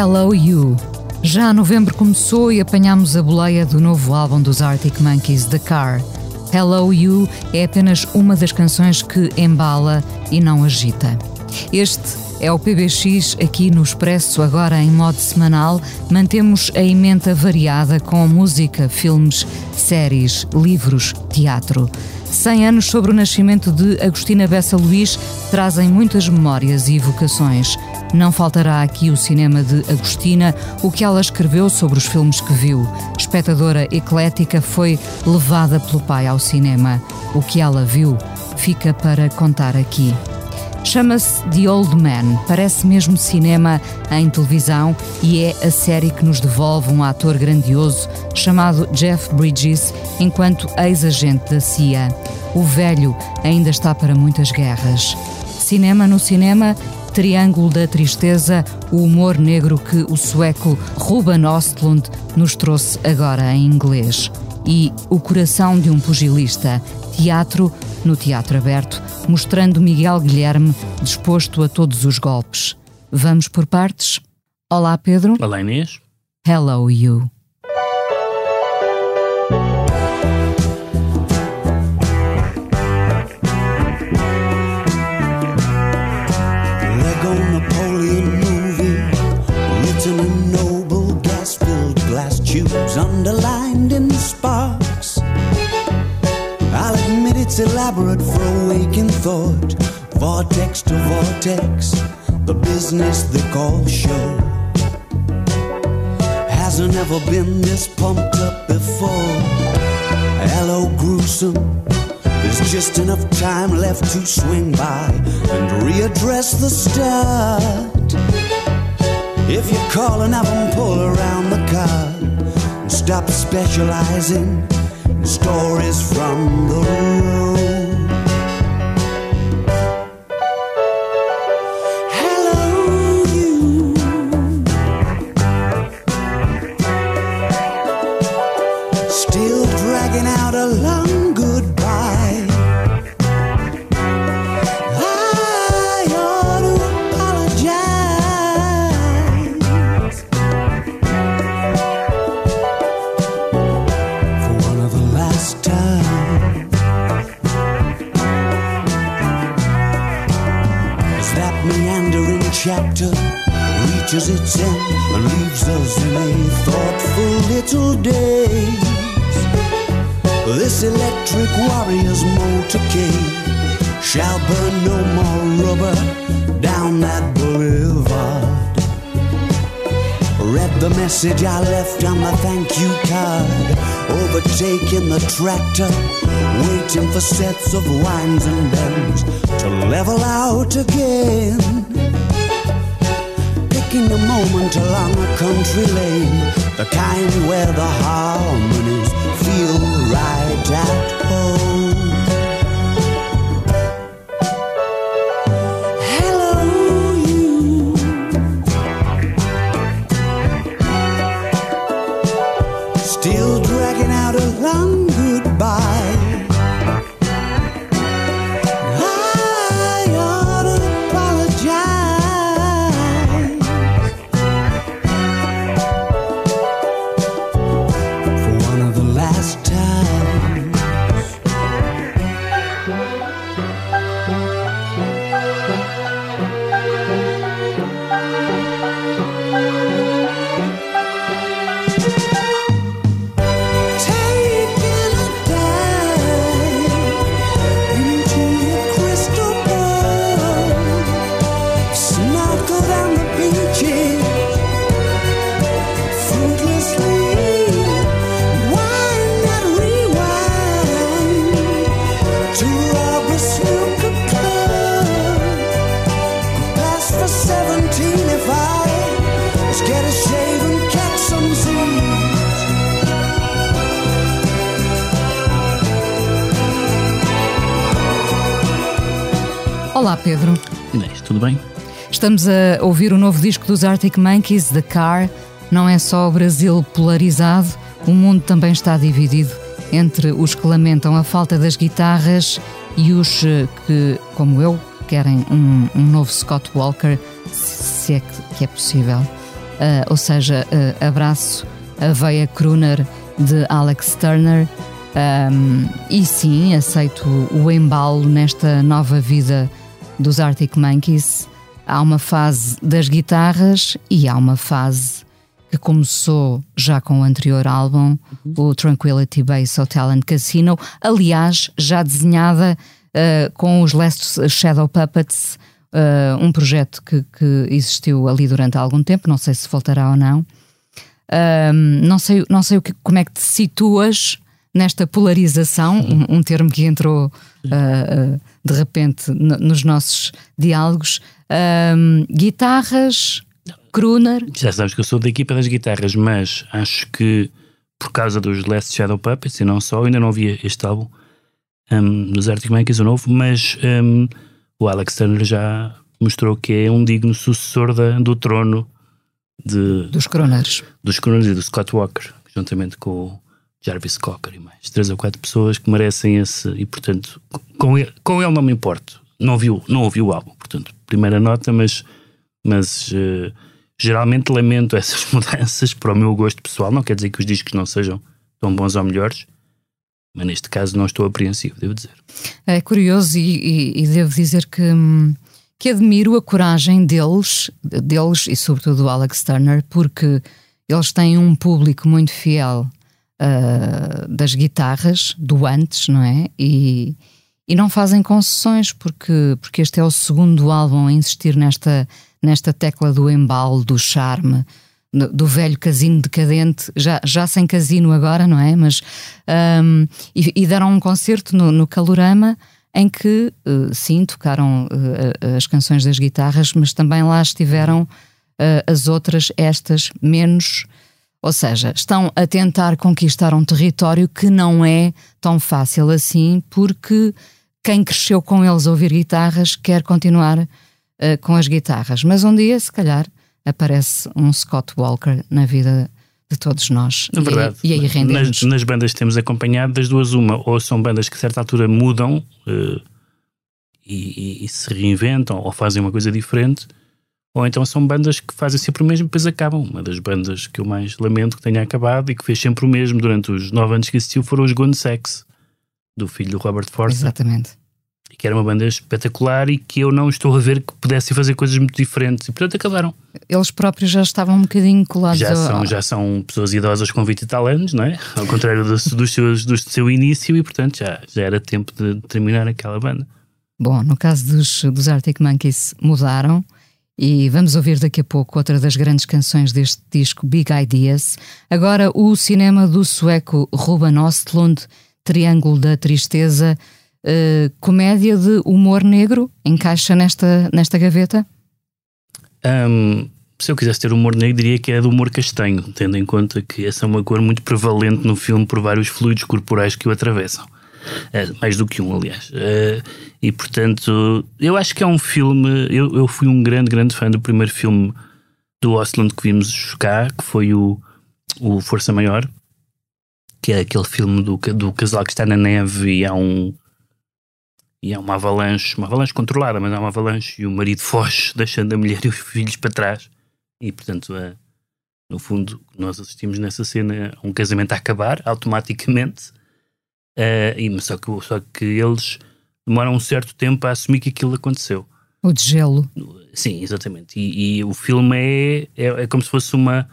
Hello You. Já novembro começou e apanhamos a boleia do novo álbum dos Arctic Monkeys, The Car. Hello You é apenas uma das canções que embala e não agita. Este é o PBX aqui no Expresso, agora em modo semanal. Mantemos a emenda variada com música, filmes, séries, livros, teatro. 100 anos sobre o nascimento de Agostina Bessa Luís trazem muitas memórias e evocações. Não faltará aqui o cinema de Agostina, o que ela escreveu sobre os filmes que viu. Espectadora eclética foi levada pelo pai ao cinema. O que ela viu fica para contar aqui. Chama-se The Old Man, parece mesmo cinema em televisão e é a série que nos devolve um ator grandioso chamado Jeff Bridges enquanto ex-agente da CIA. O velho ainda está para muitas guerras. Cinema no cinema, Triângulo da Tristeza, o humor negro que o sueco Ruben Ostlund nos trouxe agora em inglês. E O Coração de um Pugilista, teatro no Teatro Aberto, mostrando Miguel Guilherme disposto a todos os golpes. Vamos por partes? Olá, Pedro. Olá, Inês. Hello, you. Elaborate for waking thought, vortex to vortex, the business they call show. Hasn't ever been this pumped up before. Hello, gruesome. There's just enough time left to swing by and readdress the start. If you call and have them pull around the car and stop specializing in stories from the road. Message I left on the thank you card. Overtaking the tractor, waiting for sets of wines and bends to level out again. Picking a moment along a country lane, the kind where the harmonies feel right at Estamos a ouvir o novo disco dos Arctic Monkeys, The Car. Não é só o Brasil polarizado, o mundo também está dividido entre os que lamentam a falta das guitarras e os eh, que, como eu, querem um, um novo Scott Walker, se é que, que é possível. Uh, ou seja, uh, abraço a veia crooner de Alex Turner. Um, e sim, aceito o embalo nesta nova vida dos Arctic Monkeys. Há uma fase das guitarras e há uma fase que começou já com o anterior álbum, o Tranquility Base Hotel and Casino, aliás, já desenhada uh, com os Last Shadow Puppets, uh, um projeto que, que, existiu ali durante algum tempo, não sei se voltará ou não. não sei, não sei o que, como é que te situas nesta polarização, um, um, termo que entrou uh, de repente nos nossos diálogos. Guitarras, crooner. Já sabes que eu sou da equipa das guitarras, mas acho que por causa dos Last Shadow Puppets e não só, ainda não vi este álbum um, dos Arctic Monkeys, o novo, mas um, o Alex Turner já mostrou que é um digno sucessor da, do trono de, dos crooners. Dos crooners e do Scott Walker, juntamente com o Jarvis Cocker e mais três ou quatro pessoas que merecem esse, e portanto, com ele, com ele não me importo. Não ouvi, não ouvi o álbum, portanto, primeira nota, mas, mas uh, geralmente lamento essas mudanças para o meu gosto pessoal. Não quer dizer que os discos não sejam tão bons ou melhores, mas neste caso não estou apreensivo, devo dizer. É curioso e, e, e devo dizer que, que admiro a coragem deles, deles e sobretudo do Alex Turner, porque eles têm um público muito fiel uh, das guitarras, do antes, não é? E, e não fazem concessões, porque, porque este é o segundo álbum a insistir nesta, nesta tecla do embalo, do charme, do velho casino decadente, já, já sem casino agora, não é? Mas, um, e, e, deram um concerto no, no Calorama em que, uh, sim, tocaram uh, as canções das guitarras, mas também lá estiveram uh, as outras, estas, menos. Ou seja, estão a tentar conquistar um território que não é tão fácil assim, porque quem cresceu com eles a ouvir guitarras quer continuar com as guitarras. Mas um dia, se calhar, aparece um Scott Walker na vida de todos nós. É verdade. E, e aí rendemos. Nas, nas, bandas que temos acompanhado, das duas, uma, ou são bandas que a certa altura mudam uh, e, e, e, se reinventam ou fazem uma coisa diferente, ou então são bandas que fazem sempre o mesmo e depois acabam. Uma das bandas que eu mais lamento que tenha acabado e que fez sempre o mesmo durante os nove anos que existiu foram os Gone Sex, do filho do Robert Forster. Exatamente que era uma banda espetacular e que eu não estou a ver que pudessem fazer coisas muito diferentes e portanto acabaram. Eles próprios já estavam um bocadinho colados. Já, são, já são pessoas idosas com 20 e tal anos, não é? Ao contrário do, dos seus, do seu início e portanto já, já era tempo de terminar aquela banda. Bom, no caso dos, dos Arctic Monkeys mudaram e vamos ouvir daqui a pouco outra das grandes canções deste disco, Big Ideas. Agora o cinema do sueco Ruben Ostlund, Triângulo da Tristeza, uh, comédia de humor negro encaixa nesta, nesta gaveta? Um, se eu quisesse ter humor negro, diria que é do humor castanho, tendo em conta que essa é uma cor muito prevalente no filme por vários fluidos corporais que o atravessam. Uh, mais do que um, aliás. Uh, e portanto, eu acho que é um filme. Eu, eu fui um grande, grande fã do primeiro filme do Osland que vimos cá, que foi o, o Força Maior, que é aquele filme do, do casal que está na neve e há um, e é uma avalanche, uma avalanche controlada, mas é uma avalanche e o marido foge, deixando a mulher e os filhos para trás. E portanto, no fundo, nós assistimos nessa cena a um casamento a acabar automaticamente. Uh, e, só, que, só que eles demoram um certo tempo a assumir que aquilo aconteceu. O de gelo. Sim, exatamente. E, e o filme é, é, é, como se fosse uma,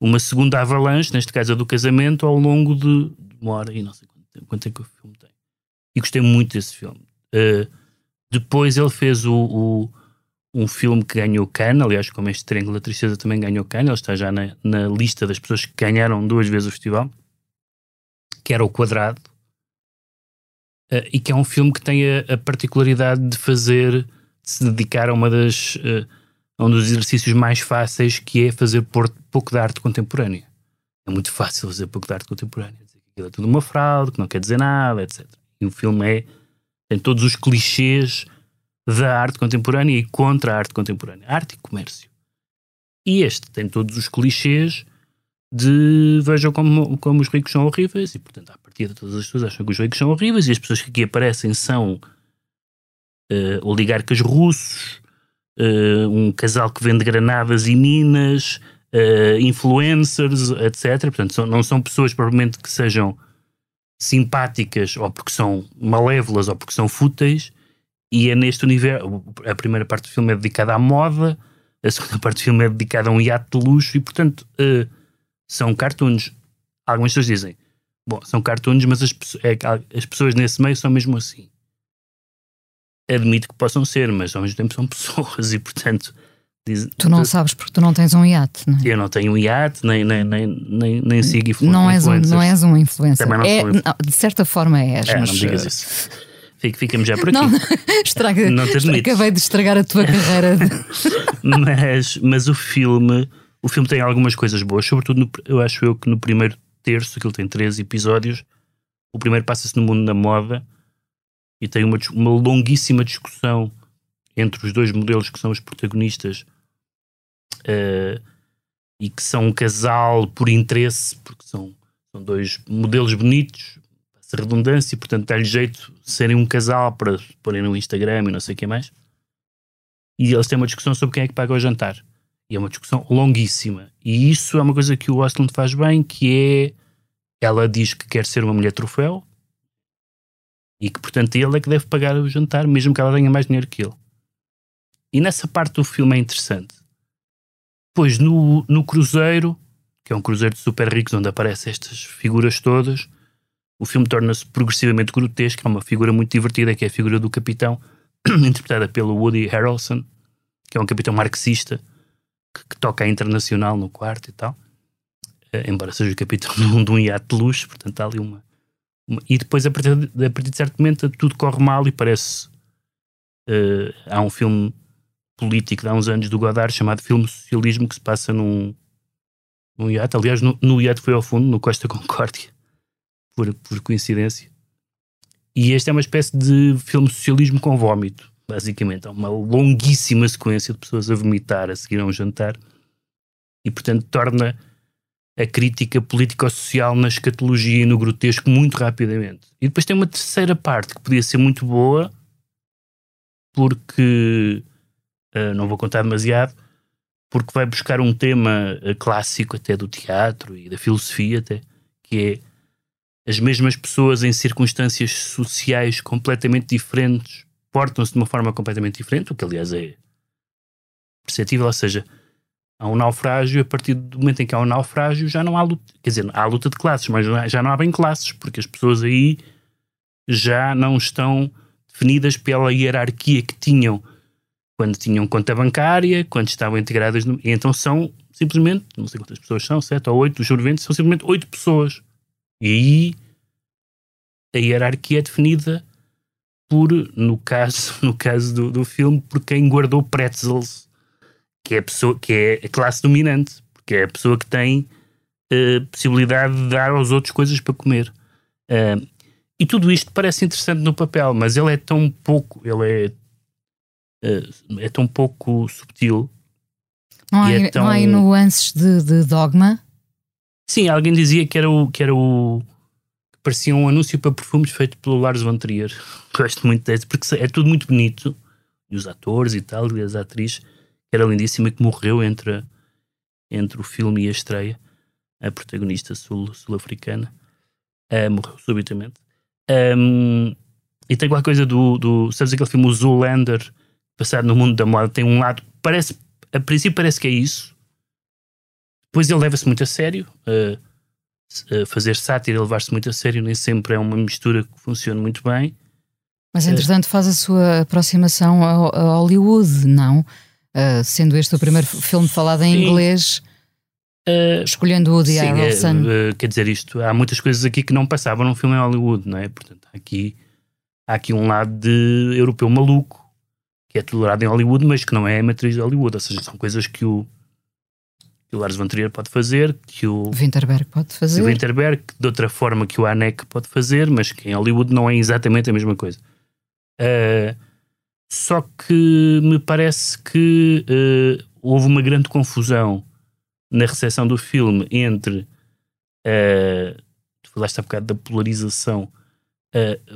uma segunda avalanche, neste caso a do casamento, ao longo de, uma hora e não sei quanto tempo, quanto é que o filme tem. E gostei muito desse filme. Uh, depois ele fez o, o, um filme que ganhou Cannes, aliás, como este Triângulo da Tristeza também ganhou Cannes, ele está já na, na lista das pessoas que ganharam duas vezes o festival, que era O Quadrado, uh, e que é um filme que tem a, a, particularidade de fazer, de se dedicar a uma das, uh, um dos exercícios mais fáceis que é fazer pouco de arte contemporânea. É muito fácil fazer pouco de arte contemporânea. Dizer que aquilo é tudo uma fraude, que não quer dizer nada, etc. E o filme é, tem todos os clichês da arte contemporânea e contra a arte contemporânea. Arte e comércio. E este tem todos os clichês de vejam como, como os ricos são horríveis e, portanto, à partida todas as pessoas acham que os ricos são horríveis e as pessoas que aqui aparecem são uh, oligarcas russos, uh, um casal que vende granadas e minas, uh, influencers, etc. Portanto, são, não são pessoas provavelmente que sejam simpáticas ou porque são malévolas ou porque são fúteis. E é neste universo a primeira parte do filme é dedicada à moda a segunda parte do filme é dedicada a um iate de luxo e portanto uh, são cartoons. Algumas pessoas dizem bom, são cartoons mas as, é, as pessoas nesse meio são mesmo assim. Admito que possam ser mas ao mesmo tempo são pessoas e portanto Diz, tu não tu, sabes porque tu não tens um iate, não é? Eu não tenho um iate, nem, nem, nem, nem, nem sigo não és um Não és um influencer. Também não é, sou de certa forma és, é, mas... Não digas isso. Ficamos já por aqui. Não, estraga, não te acabei de estragar a tua carreira. mas, mas o filme, o filme tem algumas coisas boas, sobretudo no, eu acho eu que no primeiro terço, que ele tem 13 episódios, o primeiro passa-se no mundo da moda e tem uma, uma longuíssima discussão entre os dois modelos que são os protagonistas uh, e que são um casal por interesse, porque são, são dois modelos bonitos, essa redundância, portanto dá-lhe jeito de serem um casal para porem no Instagram e não sei o que mais. E eles têm uma discussão sobre quem é que paga o jantar. E é uma discussão longuíssima. E isso é uma coisa que o Osland faz bem, que é ela diz que quer ser uma mulher troféu e que, portanto, ele é que deve pagar o jantar, mesmo que ela tenha mais dinheiro que ele. E nessa parte do filme é interessante, Pois no, no Cruzeiro, que é um cruzeiro de super ricos onde aparecem estas figuras todas, o filme torna-se progressivamente grotesco. Há uma figura muito divertida que é a figura do capitão, interpretada pelo Woody Harrelson, que é um capitão marxista que, que toca a internacional no quarto e tal. Uh, embora seja o capitão de um, de um iate de luxo, portanto há ali uma, uma. e depois, a partir, de, a partir de certo momento, tudo corre mal e parece. Uh, há um filme político de há uns anos do Godard chamado Filme Socialismo que se passa num, num iate. Aliás, no, no iate foi ao fundo, no Costa Concórdia, por, por coincidência. E este é uma espécie de filme socialismo com vómito, basicamente. Há uma longuíssima sequência de pessoas a vomitar a seguir a um jantar e, portanto, torna a crítica político-social na escatologia e no grotesco muito rapidamente. E depois tem uma terceira parte que podia ser muito boa, porque uh, não vou contar demasiado, porque vai buscar um tema uh, clássico até do teatro e da filosofia até, que é as mesmas pessoas em circunstâncias sociais completamente diferentes portam-se de uma forma completamente diferente, o que aliás é perceptível, ou seja, há um naufrágio, a partir do momento em que há um naufrágio já não há luta, quer dizer, há luta de classes, mas já não há bem classes, porque as pessoas aí já não estão definidas pela hierarquia que tinham quando tinham conta bancária, quando estavam integradas no, e então são simplesmente, não sei quantas pessoas são, sete ou oito, os sobreviventes são simplesmente oito pessoas. E aí a hierarquia é definida por, no caso, no caso do, do filme, por quem guardou pretzels, que é a pessoa que é a classe dominante, porque é a pessoa que tem uh, possibilidade de dar aos outros coisas para comer. Uh, e tudo isto parece interessante no papel, mas ele é tão pouco, ele é eh, é tão pouco subtil. Não há, é tão... não há nuances de, de, dogma? Sim, alguém dizia que era o. Que era o que parecia um anúncio para perfumes feito pelo Lars von Trier. Gosto muito desse, porque é tudo muito bonito. E os atores e tal, e as atrizes, que era lindíssima, que morreu entre, entre o filme e a estreia. A protagonista sul-africana sul uh, morreu subitamente. Um, e tem qualquer coisa do, do. Sabes aquele filme, o Zoolander? Passado no mundo da moda tem um lado, parece, a princípio parece que é isso. Depois ele leva-se muito a sério. Uh, uh, fazer sátira, levar-se muito a sério, nem sempre é uma mistura que funciona muito bem. Mas entretanto faz a sua aproximação a, Hollywood, não? Uh, sendo este o primeiro filme falado em sim. inglês, uh, escolhendo Woody sim, Harrelson. Quer dizer, isto, há muitas coisas aqui que não passavam num filme em Hollywood, não é? Portanto, há aqui, há aqui um lado de europeu maluco, que é tolerado em Hollywood, mas que não é a matriz de Hollywood. Ou seja, são coisas que o, que o Lars von Trier pode fazer, que o Winterberg pode fazer. o Winterberg, de outra forma que o Anek pode fazer, mas que em Hollywood não é exatamente a mesma coisa. Uh, só que me parece que uh, houve uma grande confusão na recepção do filme entre. Uh, tu falaste há bocado da polarização.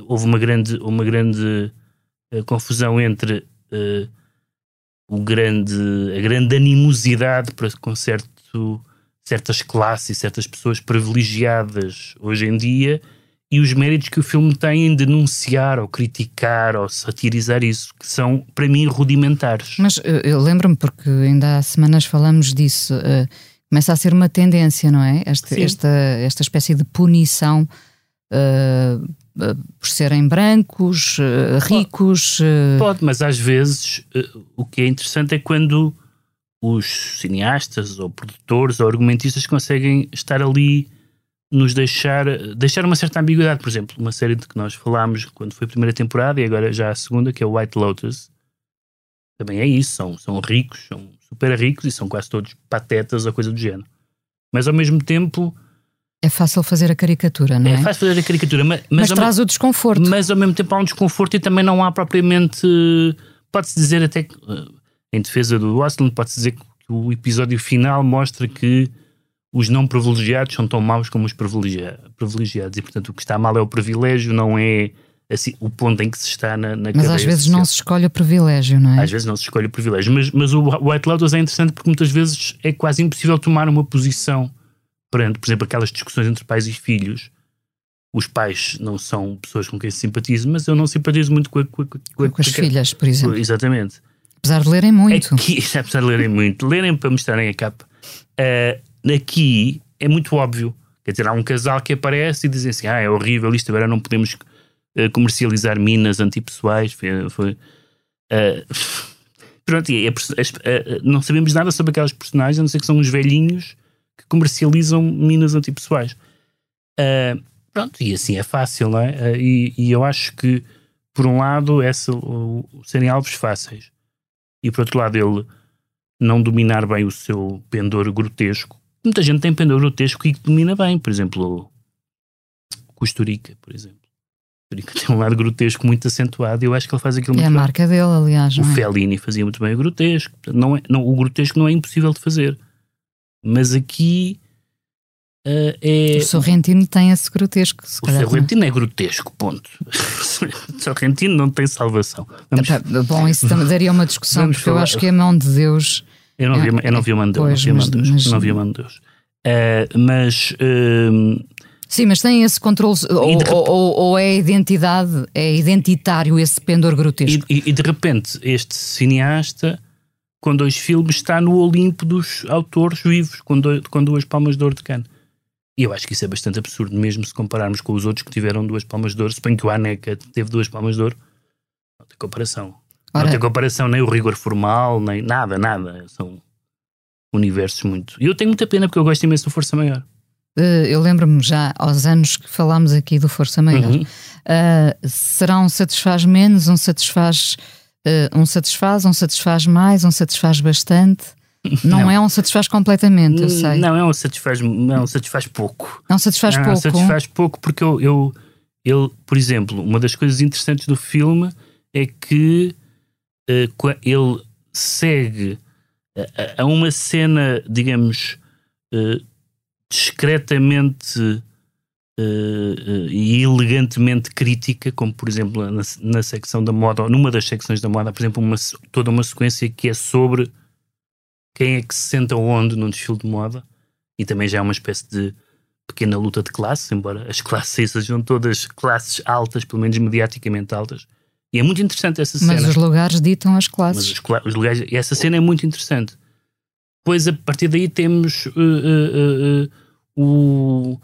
houve uma grande, uma grande confusão entre o grande, a grande animosidade para com certo, certas classes certas pessoas privilegiadas hoje em dia e os méritos que o filme tem em denunciar ou criticar ou satirizar isso, que são, para mim, rudimentares. Mas eu, eu lembro-me, porque ainda há semanas falamos disso, uh, começa a ser uma tendência, não é? Este, esta, esta espécie de punição uh, uh, por serem brancos, ricos. Pode, pode, mas às vezes o que é interessante é quando os cineastas ou produtores ou argumentistas conseguem estar ali nos deixar, deixar uma certa ambiguidade. Por exemplo, uma série de que nós falámos quando foi a primeira temporada e agora já a segunda, que é o White Lotus, também é isso. São, são ricos, são super ricos e são quase todos patetas ou coisa do género. Mas ao mesmo tempo. É fácil fazer a caricatura, não é? É fácil fazer a caricatura, mas, mas, mas traz o desconforto. Mas ao mesmo tempo há um desconforto e também não há propriamente. Pode-se dizer até que, eh, em defesa do Austin, pode-se dizer que o episódio final mostra que os não privilegiados são tão maus como os privilegiados. E, portanto, o que está mal é o privilégio, não é assim, o ponto em que se está na, na Mas às vezes social. não se escolhe o privilégio, não é? Às vezes não se escolhe o privilégio. Mas, mas o White Lotus é interessante porque muitas vezes é quase impossível tomar uma posição perante, por exemplo, aquelas discussões entre pais e filhos. Os pais não são pessoas com quem se simpatizo, mas eu não simpatizo muito com, a, com, a, com, com as filhas, por exemplo. Exatamente. Apesar de lerem muito. Aqui, apesar de lerem muito, lerem para mostrarem a capa. Uh, Aqui é muito óbvio. Quer dizer, há um casal que aparece e dizem assim: ah, é horrível isto, agora não podemos uh, comercializar minas antipessoais. Foi. foi uh, pronto, é, é, é, não sabemos nada sobre aquelas personagens, a não ser que são uns velhinhos que comercializam minas antipessoais. Uh, pronto, e assim é fácil, não é? E, e, eu acho que, por um lado, essa, o, serem alvos fáceis, e por outro lado, ele não dominar bem o seu pendor grotesco, muita gente tem pendor grotesco e que domina bem. Por exemplo, o Costurica, por exemplo. Costurica tem um lado grotesco muito acentuado e eu acho que ele faz aquilo muito É a bem. marca dele, aliás. O é? Fellini fazia muito bem o grotesco. Não é, não, o grotesco não é impossível de fazer. Mas aqui uh, é. O Sorrentino tem esse grotesco. o calhar, Sorrentino não. é grotesco, ponto. o Sorrentino não tem salvação. Vamos... Bom, isso também daria uma discussão, Vamos porque falar. eu acho que a mão de Deus eu não, vi, eu não vi o Mano Deus. Não vi o Mano Deus. Mas... Não vi o Mano Deus. Uh, mas. Uh, Sim, mas tem esse controle, ou, de... ou, ou, ou, é identidade, é identitário esse pendor grotesco. E, e, e, de repente, este cineasta, com dois filmes, está no Olimpo dos autores vivos, com, dois, com duas palmas de ouro de cano. E eu acho que isso é bastante absurdo, mesmo se compararmos com os outros que tiveram duas palmas de ouro. Suponho que o Aneca teve duas palmas de ouro. Não tem comparação. Ora, não tem comparação nem o rigor formal, nem nada, nada. São universos muito. E eu tenho muita pena porque eu gosto imenso do Força Maior. Uh, eu lembro-me já aos anos que falámos aqui do Força Maior. Uhum. Uh, será um satisfaz menos, um satisfaz, uh, um satisfaz, um satisfaz mais, um satisfaz bastante. Não, não, é um satisfaz completamente, eu sei. Não, é um satisfaz, não, é um satisfaz pouco. Não satisfaz não, pouco. satisfaz pouco porque eu, eu, eu, por exemplo, uma das coisas interessantes do filme é que uh, ele segue a, a, uma cena, digamos, uh, discretamente uh, e elegantemente crítica, como por exemplo na, na secção da moda, ou numa das secções da moda, por exemplo, uma, toda uma sequência que é sobre quem é que se senta onde num desfile de moda, e também já é uma espécie de pequena luta de classe, embora as classes sejam todas classes altas, pelo menos mediaticamente altas. E é muito interessante essa cena. Mas os lugares ditam as classes. Mas os, os lugares, e essa cena é muito interessante. Depois, a partir daí, temos uh, uh, uh, o,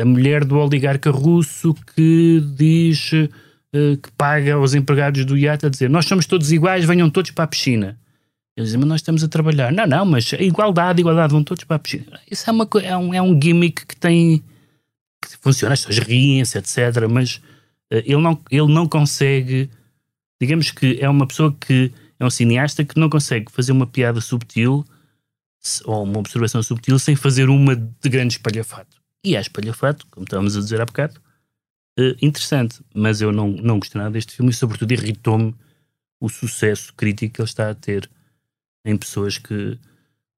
a mulher do oligarca russo que diz que paga aos empregados do iate a dizer nós somos todos iguais, venham todos para a piscina. Eles dizem, mas nós estamos a trabalhar. Não, não, mas igualdade, igualdade, vão todos para a piscina. Isso é, uma, é, um, é um gimmick que tem. que funciona, as pessoas riem-se, etc. Mas ele não, ele não consegue digamos que é uma pessoa que é um cineasta que não consegue fazer uma piada subtil ou uma observação subtil sem fazer uma de grande espalhafato. E há espalhafato, como estávamos a dizer há bocado, uh, interessante. Mas eu não, não gostei nada deste filme e, sobretudo, irritou-me o sucesso crítico que ele está a ter em pessoas que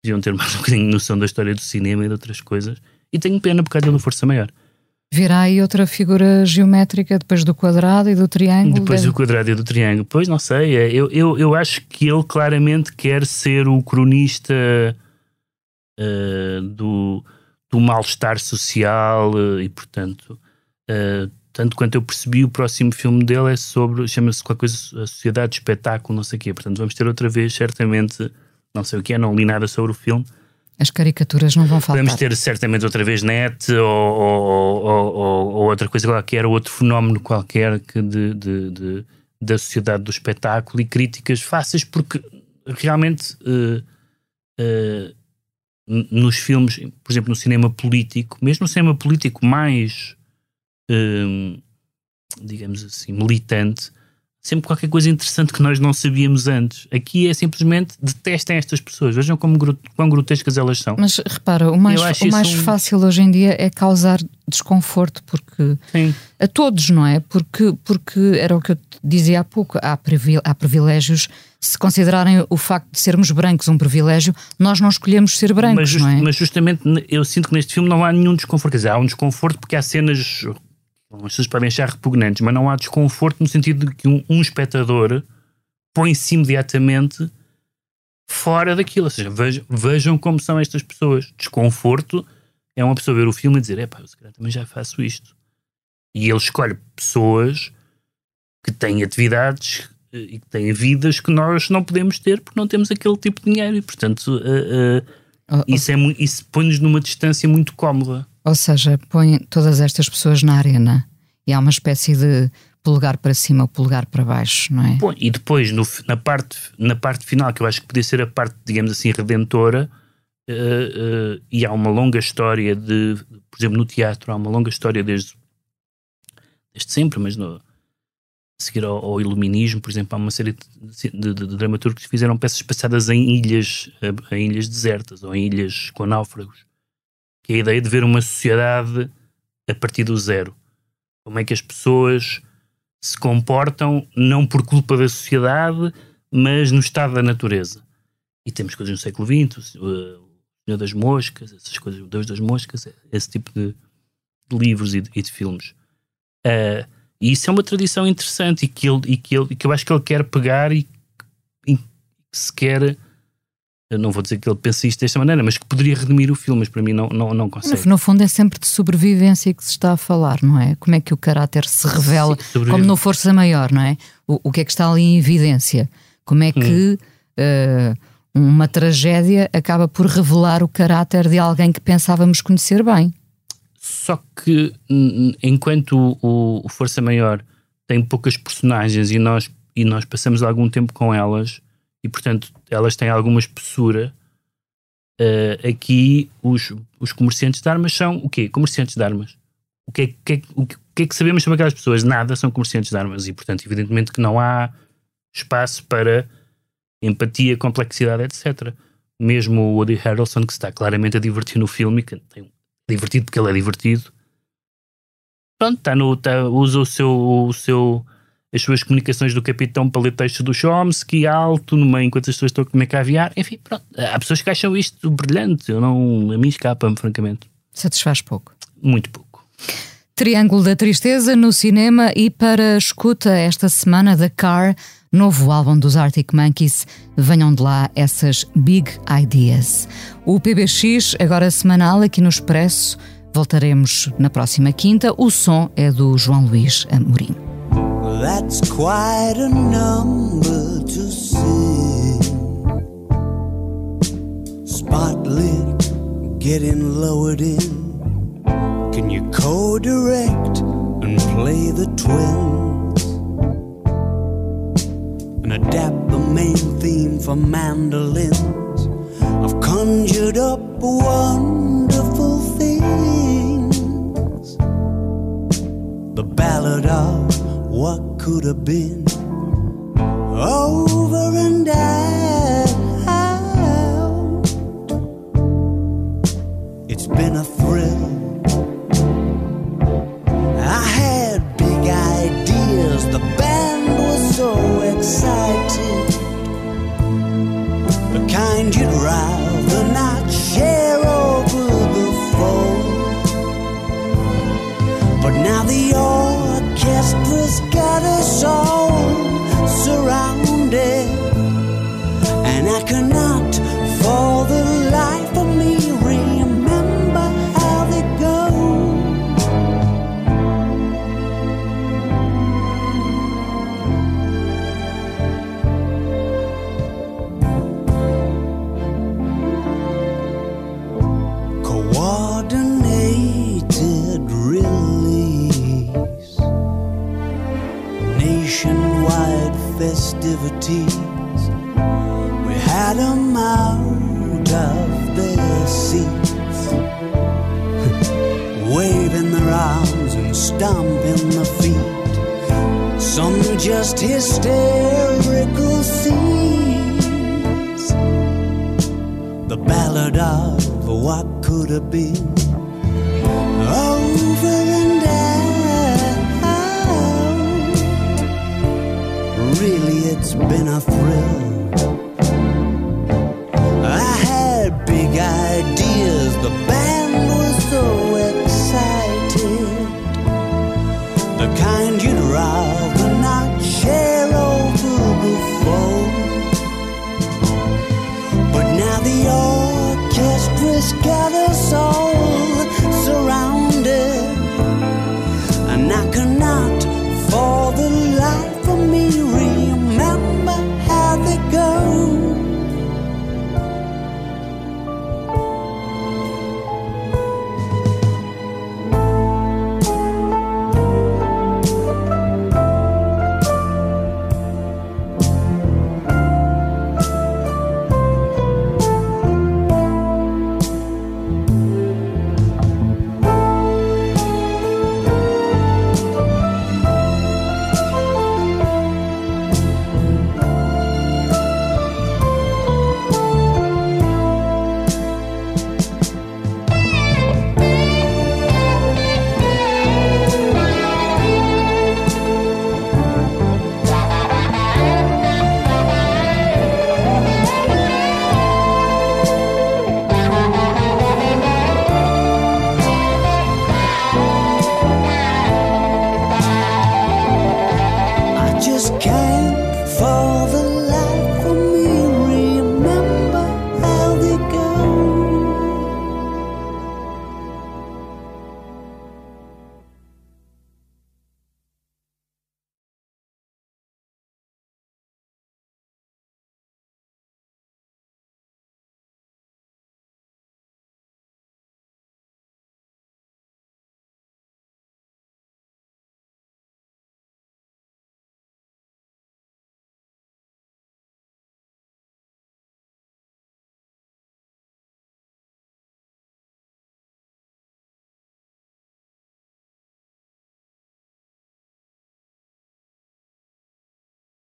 deviam ter mais um bocadinho de noção da história do cinema e de outras coisas. E tenho pena por causa da força maior. Virá aí outra figura geométrica depois do quadrado e do triângulo? Depois do quadrado e do triângulo. Pois, não sei. É, eu, eu, eu acho que ele claramente quer ser o cronista uh, do, do mal-estar social uh, e, portanto, uh, tanto quanto eu percebi, o próximo filme dele é sobre, chama-se qualquer coisa, a Sociedade de Espetáculo, não sei o quê. Portanto, vamos ter outra vez, certamente, não sei o que é, não li nada sobre o filme, as caricaturas não vão faltar. Vamos ter certamente outra vez net ou, ou, ou, ou outra coisa qualquer, ou outro fenómeno qualquer que de, de, de, da sociedade do espetáculo e críticas fáceis, porque realmente uh, uh, nos filmes, por exemplo, no cinema político, mesmo no cinema político mais, uh, digamos assim, militante, sempre qualquer coisa interessante que nós não sabíamos antes. Aqui é simplesmente detestem estas pessoas, vejam como quão grotescas elas são. Mas repara, o mais, o mais um... fácil hoje em dia é causar desconforto porque Sim. a todos, não é? Porque, porque era o que eu dizia há pouco, há, há privilégios. Se considerarem o facto de sermos brancos um privilégio, nós não escolhemos ser brancos, mas, just, não é? Mas justamente eu sinto que neste filme não há nenhum desconforto. Quer dizer, há um desconforto porque há cenas as pessoas podem achar repugnantes, mas não há desconforto no sentido de que um, um espectador põe-se imediatamente fora daquilo. Ou seja, vejam, vejam, como são estas pessoas. Desconforto é uma pessoa ver o filme e dizer: é pá, eu se calhar também já faço isto. E ele escolhe pessoas que têm atividades eh, e que têm vidas que nós não podemos ter porque não temos aquele tipo de dinheiro. E, portanto, uh, uh, isso, é, isso põe-nos numa distância muito cómoda. Ou seja, põe todas estas pessoas na arena e há uma espécie de polegar para cima ou polegar para baixo, não é? Bom, e depois, no, na, parte, na parte final, que eu acho que podia ser a parte, digamos assim, redentora, uh, uh, e há uma longa história de, por exemplo, no teatro, há uma longa história desde, desde sempre, mas no, a seguir ao, ao, iluminismo, por exemplo, há uma série de, de, de, de dramaturgos que fizeram peças passadas em ilhas, em ilhas desertas ou em ilhas com náufragos que é a ideia de ver uma sociedade a partir do zero. Como é que as pessoas se comportam, não por culpa da sociedade, mas no estado da natureza. E temos coisas no século XX, Senhor das Moscas, essas coisas, o Deus das Moscas, esse tipo de, de livros e de, e de filmes. Uh, e isso é uma tradição interessante e que, ele, e, que ele, e que eu acho que ele quer pegar e, e se quer eu não vou dizer que ele pense isto desta maneira, mas que poderia redimir o filme, mas para mim não, não, não consegue. No, no fundo é sempre de sobrevivência que se está a falar, não é? Como é que o caráter se revela, Sim, como no Força Maior, não é? O, o que é que está ali em evidência? Como é que hum. uh, uma tragédia acaba por revelar o caráter de alguém que pensávamos conhecer bem? Só que enquanto o, o Força Maior tem poucas personagens e nós, e nós passamos algum tempo com elas e portanto elas têm alguma espessura. Uh, aqui os, os comerciantes de armas são o quê? Comerciantes de armas. O que, é, que, o que é que sabemos sobre aquelas pessoas? Nada são comerciantes de armas e portanto evidentemente que não há espaço para empatia, complexidade, etc. Mesmo o Woody Harrelson que está claramente a divertir no filme, que tem divertido porque ele é divertido. Pronto, está no, está, usa o seu, o seu as suas comunicações do capitão paletexto do Chomsky alto, no meio enquanto as pessoas estão a comer caviar. Enfim, pronto. Há pessoas que acham isto brilhante. Eu não, a mim escapa-me, francamente. Satisfaz pouco. Muito pouco. Triângulo da Tristeza no cinema e para escuta esta semana da Car, novo álbum dos Arctic Monkeys. Venham de lá essas big ideas. O PBX, agora semanal, aqui no Expresso. Voltaremos na próxima quinta. O som é do João Luís Amorim. That's quite a number to sing. Spotlit, getting lowered in. Can you co direct and play the? and adapt the main theme for mandolins. I've conjured up wonderful things. The ballad of what could have been over and out. It's been a excited. Festivities. We had 'em out of their seats, waving their arms and stomping their feet. Some just hysterical scenes. The ballad of what could have been. Over it's been a thrill. I had big ideas. The band